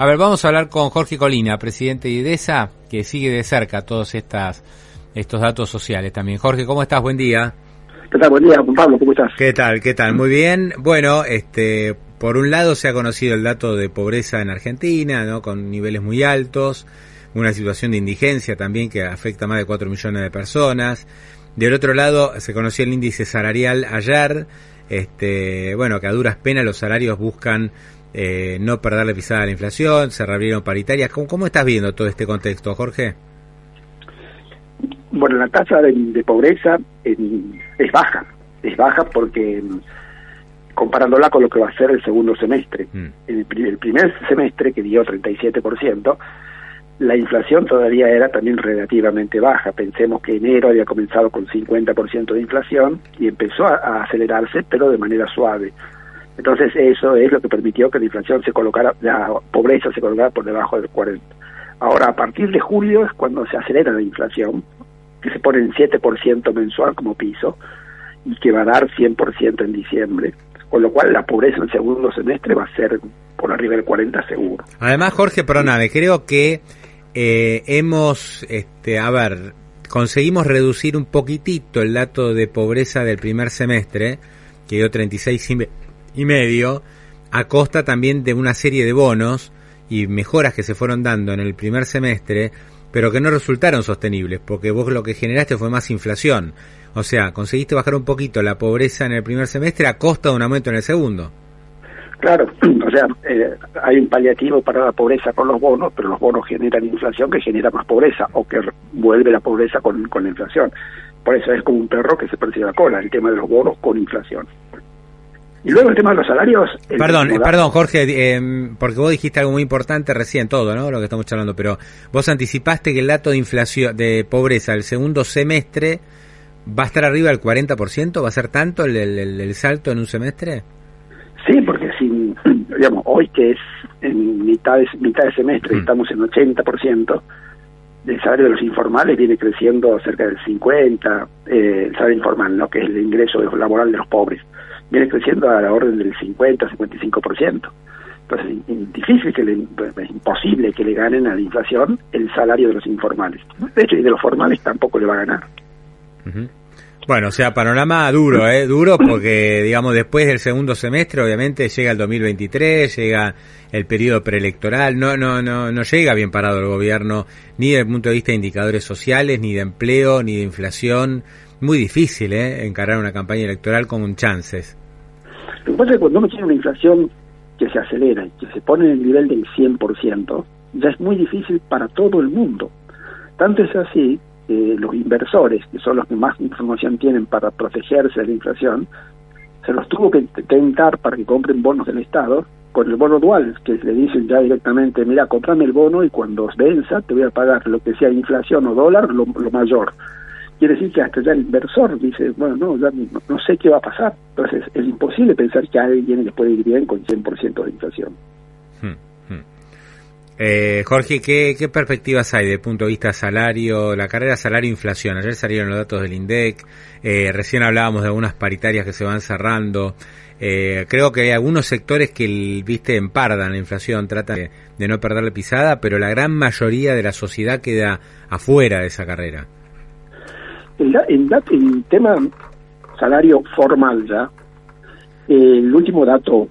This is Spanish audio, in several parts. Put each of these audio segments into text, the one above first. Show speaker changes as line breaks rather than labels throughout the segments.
A ver, vamos a hablar con Jorge Colina, presidente de IDESA, que sigue de cerca todos estas, estos datos sociales también. Jorge, ¿cómo estás? Buen día.
¿Qué tal? Buen día, Pablo, ¿cómo estás?
¿Qué tal? ¿Qué tal? Muy bien. Bueno, este, por un lado se ha conocido el dato de pobreza en Argentina, ¿no? Con niveles muy altos, una situación de indigencia también que afecta a más de 4 millones de personas. Del otro lado se conoció el índice salarial ayer, este, bueno, que a duras penas los salarios buscan eh, no perderle pisada a la inflación, se reabrieron paritarias. ¿Cómo, ¿Cómo, estás viendo todo este contexto, Jorge?
Bueno, la tasa de, pobreza es baja, es baja porque comparándola con lo que va a ser el segundo semestre. Mm. El, el, primer semestre, que dio 37%, la inflación todavía era también relativamente baja. Pensemos que enero había comenzado con 50% de inflación y empezó a, acelerarse, pero de manera suave. Entonces eso es lo que permitió que la inflación se colocara, la pobreza se colocara por debajo del 40. Ahora, a partir de julio es cuando se acelera la inflación, que se pone en 7% mensual como piso y que va a dar 100% en diciembre, con lo cual la pobreza en el segundo semestre va a ser por arriba del 40 seguro.
Además, Jorge Pronave, creo que eh, hemos, este, a ver, conseguimos reducir un poquitito el dato de pobreza del primer semestre, que dio 36 y medio, a costa también de una serie de bonos y mejoras que se fueron dando en el primer semestre, pero que no resultaron sostenibles, porque vos lo que generaste fue más inflación. O sea, conseguiste bajar un poquito la pobreza en el primer semestre a costa de un aumento en el segundo.
Claro, o sea, eh, hay un paliativo para la pobreza con los bonos, pero los bonos generan inflación que genera más pobreza o que vuelve la pobreza con, con la inflación. Por eso es como un perro que se persigue la cola, el tema de los bonos con inflación. Y luego el tema de los salarios.
Perdón, perdón, Jorge, eh, porque vos dijiste algo muy importante recién, todo, ¿no? Lo que estamos charlando, pero vos anticipaste que el dato de inflación, de pobreza, el segundo semestre, va a estar arriba del 40%, ¿va a ser tanto el, el salto en un semestre?
Sí, porque si, digamos, hoy que es en mitad de, mitad de semestre, mm. estamos en 80%, el salario de los informales viene creciendo cerca del 50%, eh, el salario informal, ¿no? que es el ingreso laboral de los pobres, viene creciendo a la orden del 50-55%. Entonces es difícil que le, es imposible que le ganen a la inflación el salario de los informales. De hecho, y de los formales tampoco le va a ganar.
Bueno, o sea, panorama duro, ¿eh? Duro porque, digamos, después del segundo semestre, obviamente, llega el 2023, llega el periodo preelectoral, no, no, no, no llega bien parado el gobierno, ni desde el punto de vista de indicadores sociales, ni de empleo, ni de inflación. Muy difícil, ¿eh? Encarar una campaña electoral con chances.
Lo que pasa es que cuando uno tiene una inflación que se acelera y que se pone en el nivel del 100%, ya es muy difícil para todo el mundo. Tanto es así los inversores, que son los que más información tienen para protegerse de la inflación, se los tuvo que tentar para que compren bonos del Estado con el bono dual, que le dicen ya directamente, mira, comprame el bono y cuando venza te voy a pagar lo que sea inflación o dólar, lo, mayor. Quiere decir que hasta ya el inversor dice, bueno, no, ya no, sé qué va a pasar. Entonces es imposible pensar que alguien le puede ir bien con 100% de inflación.
Eh, Jorge, ¿qué, perspectivas hay el punto de vista salario, la carrera salario-inflación? Ayer salieron los datos del INDEC, eh, recién hablábamos de algunas paritarias que se van cerrando. Eh, creo que hay algunos sectores que, viste, empardan la inflación, tratan de, no perderle pisada, pero la gran mayoría de la sociedad queda afuera de esa carrera.
En, el tema salario formal ya, el último dato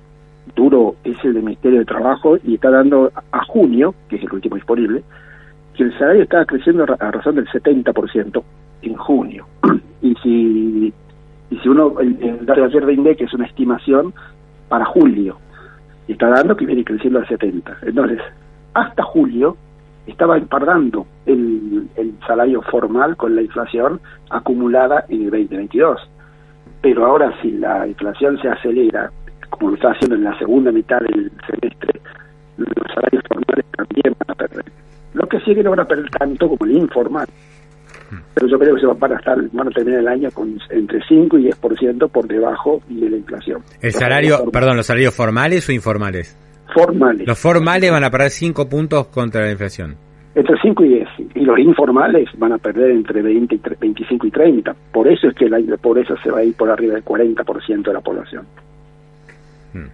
duro es el del Ministerio de Trabajo y está dando a junio, que es el último disponible, que el salario está creciendo a razón del 70% en junio. y si y si uno, el, dato de ayer de INDEC es una estimación para julio, está dando que viene creciendo al 70. Entonces, hasta julio estaba empardando el, el salario formal con la inflación acumulada en el 2022. Pero ahora si la inflación se acelera como lo está haciendo en la segunda mitad del semestre, los salarios formales también van a perder. Lo que sí que no van a perder tanto como el informal. Pero yo creo que se van a estar, van a terminar el año con entre 5 y 10% por debajo de la inflación.
¿El salario, perdón, los salarios formales o informales?
Formales.
Los formales van a perder 5 puntos contra la inflación.
Entre 5 y 10. Y los informales van a perder entre 20 y 25 y 30. Por eso es que la pobreza se va a ir por arriba del 40% de la población.
Hmm.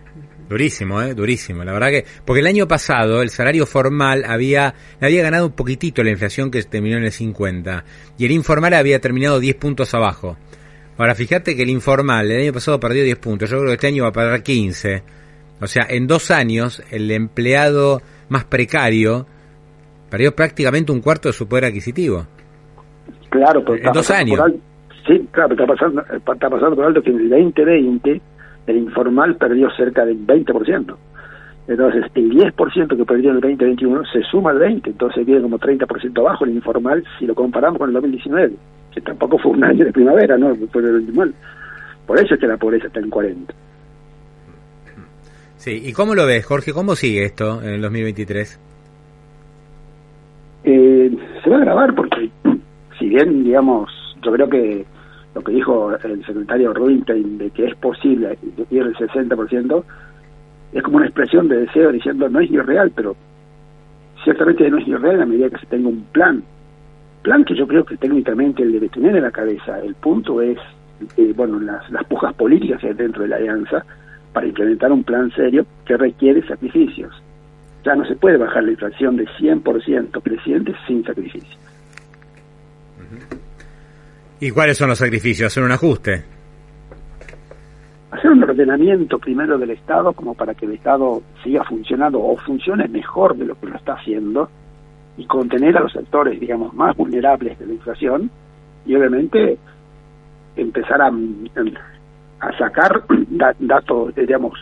Durísimo, ¿eh? Durísimo. La verdad que... Porque el año pasado el salario formal había, había ganado un poquitito la inflación que terminó en el 50 y el informal había terminado 10 puntos abajo. Ahora fíjate que el informal el año pasado perdió 10 puntos, yo creo que este año va a perder 15. O sea, en dos años el empleado más precario perdió prácticamente un cuarto de su poder adquisitivo.
Claro, pero
en dos años.
sí, claro, está pasando, está pasando por alto que en el 2020 el informal perdió cerca del 20%. Entonces, el 10% que perdió en el 2021 se suma al 20%, entonces viene como 30% abajo el informal si lo comparamos con el 2019, que tampoco fue un año de primavera, ¿no? Fue el Por eso es que la pobreza está en 40.
Sí, ¿y cómo lo ves, Jorge? ¿Cómo sigue esto en el 2023?
Eh, se va a grabar porque, si bien, digamos, yo creo que lo que dijo el secretario Rubinstein de que es posible ir el 60%, es como una expresión de deseo diciendo no es irreal, pero ciertamente no es irreal a medida que se tenga un plan. Plan que yo creo que técnicamente él debe tener en la cabeza. El punto es, eh, bueno, las, las pujas políticas dentro de la alianza para implementar un plan serio que requiere sacrificios. Ya no se puede bajar la inflación de 100% presidente sin sacrificios.
¿Y cuáles son los sacrificios? ¿Hacer un ajuste?
Hacer un ordenamiento primero del Estado como para que el Estado siga funcionando o funcione mejor de lo que lo está haciendo y contener a los sectores, digamos, más vulnerables de la inflación y obviamente empezar a, a sacar datos, digamos,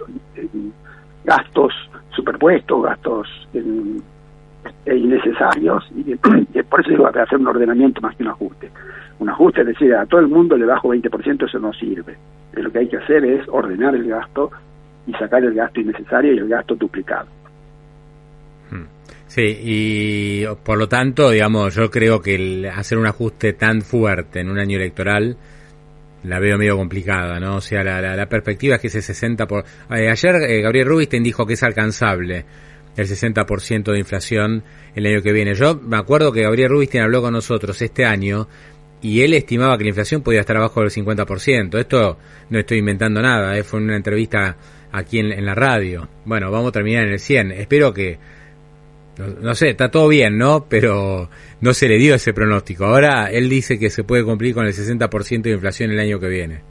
gastos superpuestos, gastos innecesarios y, por eso digo hacer un ordenamiento más que un ajuste un ajuste, es decir, a todo el mundo le bajo 20%, eso no sirve. Lo que hay que hacer es ordenar el gasto y sacar el gasto innecesario y el gasto duplicado.
Hmm. Sí, y por lo tanto, digamos, yo creo que el hacer un ajuste tan fuerte en un año electoral la veo medio complicada, ¿no? O sea, la, la, perspectiva es que ese 60%... Por... Eh, ayer eh, Gabriel Rubinstein dijo que es alcanzable el 60% de inflación el año que viene. Yo me acuerdo que Gabriel Rubinstein habló con nosotros este año y él estimaba que la inflación podía estar abajo del 50%. Esto no estoy inventando nada, ¿eh? fue una entrevista aquí en, la radio. Bueno, vamos a terminar en el 100. Espero que, no, sé, está todo bien, ¿no? Pero no se le dio ese pronóstico. Ahora él dice que se puede cumplir con el 60% de inflación el año que viene.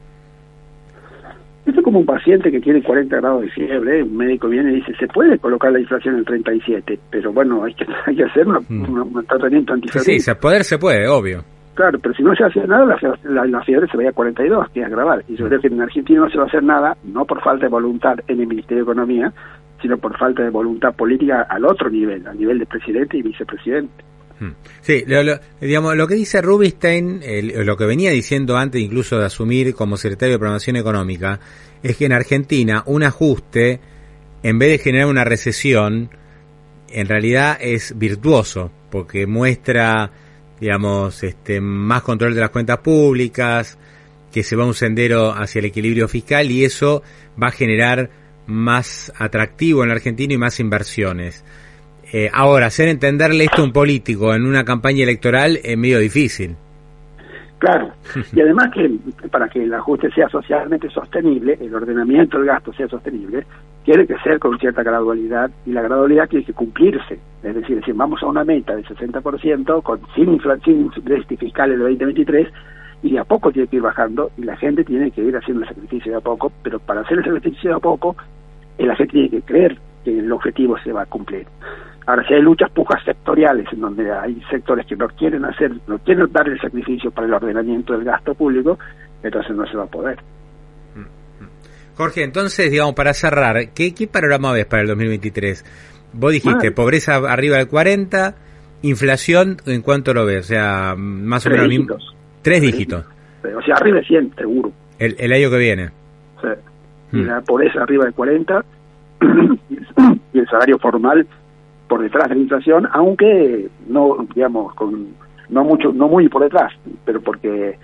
Esto es como un paciente que tiene 40 grados de fiebre, un médico viene y dice, se puede colocar la inflación en 37, pero bueno, hay que, hay que hacer mm. un, tratamiento antifebril.
Sí, se poder se puede, obvio.
Claro, pero si no se hace nada, la, fiebre se vaya a 42, que es grabar. Y yo creo que en Argentina no se va a hacer nada, no por falta de voluntad en el Ministerio de Economía, sino por falta de voluntad política al otro nivel, a nivel de presidente y vicepresidente.
Hmm. Sí, lo, digamos, lo que dice Rubinstein, lo que venía diciendo antes incluso de asumir como secretario de Programación Económica, es que en Argentina un ajuste, en vez de generar una recesión, en realidad es virtuoso, porque muestra digamos, este, más control de las cuentas públicas, que se va un sendero hacia el equilibrio fiscal y eso va a generar más atractivo en la Argentina y más inversiones. Eh, ahora, hacer entenderle esto a un político en una campaña electoral es medio difícil.
Claro, y además que para que el ajuste sea socialmente sostenible, el ordenamiento del gasto sea sostenible, tiene que ser con cierta gradualidad y la gradualidad tiene que cumplirse. Es decir, si vamos a una meta de 60% con, sin, sin déficit fiscal en el 2023 y de a poco tiene que ir bajando y la gente tiene que ir haciendo el sacrificio de a poco, pero para hacer el sacrificio de a poco, la gente tiene que creer que el objetivo se va a cumplir. Ahora, si hay luchas pujas sectoriales en donde hay sectores que no quieren hacer, no quieren dar el sacrificio para el ordenamiento del gasto público, entonces no se va a poder.
Jorge, entonces, digamos, para cerrar, ¿qué, qué panorama ves para el 2023? Vos dijiste, pobreza arriba del 40, inflación, ¿en cuánto lo ves? O sea, más o menos...
Dígitos.
Tres dígitos.
O sea, arriba de 100, seguro.
El, el año que viene.
Sí. Y hmm. la pobreza arriba del 40 y el salario formal por detrás de la inflación, aunque no, digamos, con no mucho, no muy por detrás, pero porque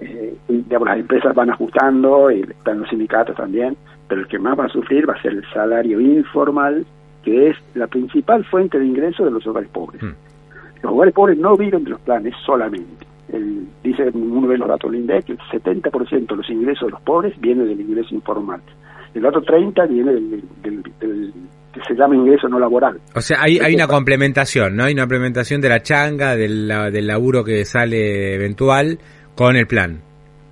eh, digamos, las empresas van ajustando, y están los sindicatos también, pero el que más va a sufrir va a ser el salario informal, que es la principal fuente de ingreso de los hogares pobres. Hmm. Los hogares pobres no viven de los planes solamente. El, dice uno de los datos del INDEC el 70% de los ingresos de los pobres viene del ingreso informal. El otro 30 viene del, que se llama ingreso no laboral.
O sea, hay, hay una complementación, ¿no? Hay una complementación de la changa, del, del laburo que sale eventual con el plan.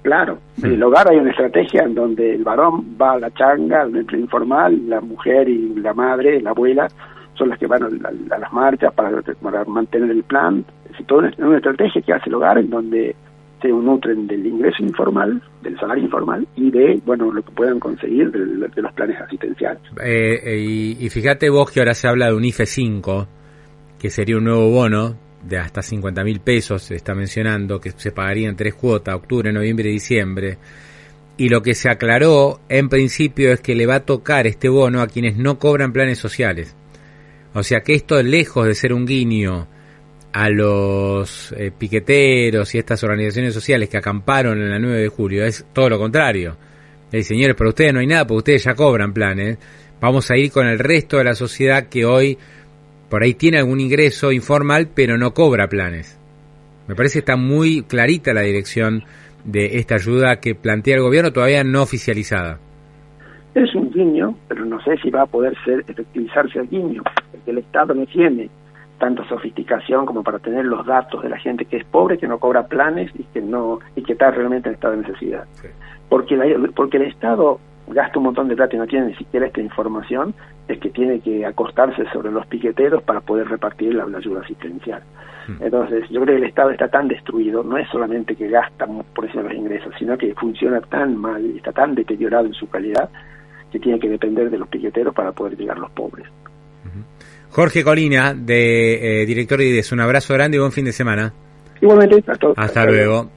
Claro, en el hogar hay una estrategia en donde el varón va a la changa, al empleo informal, la mujer y la madre, la abuela, son las que van a, las marchas para, mantener el plan. Es toda una, estrategia que hace el hogar en donde se nutren del ingreso informal, del salario informal y de bueno lo que puedan conseguir de, los planes asistenciales.
Eh, eh, y, y, fíjate vos que ahora se habla de un IFE 5, que sería un nuevo bono de hasta 50 mil pesos, se está mencionando, que se pagaría en tres cuotas, octubre, noviembre y diciembre. Y lo que se aclaró en principio es que le va a tocar este bono a quienes no cobran planes sociales. O sea que esto, lejos de ser un guiño a los eh, piqueteros y estas organizaciones sociales que acamparon en la 9 de julio, es todo lo contrario. Eh, señores, para ustedes no hay nada, porque ustedes ya cobran planes. Vamos a ir con el resto de la sociedad que hoy por ahí tiene algún ingreso informal, pero no cobra planes. Me parece que está muy clarita la dirección de esta ayuda que plantea el gobierno, todavía no oficializada.
Es un guiño, pero no sé si va a poder ser efectivizarse el guiño, porque el Estado no tiene tanta sofisticación como para tener los datos de la gente que es pobre, que no cobra planes y que no y que está realmente en estado de necesidad. Porque, porque el Estado gasta un montón de plata y no tiene ni siquiera esta información, es que tiene que acostarse sobre los piqueteros para poder repartir la, ayuda asistencial. Hmm. Entonces, yo creo que el Estado está tan destruido, no es solamente que gasta por eso los ingresos, sino que funciona tan mal, está tan deteriorado en su calidad, que tiene que depender de los piqueteros para poder llegar a los pobres.
Jorge Colina, de eh, director de IDES, un abrazo grande y buen fin de semana.
Igualmente, a
Hasta luego.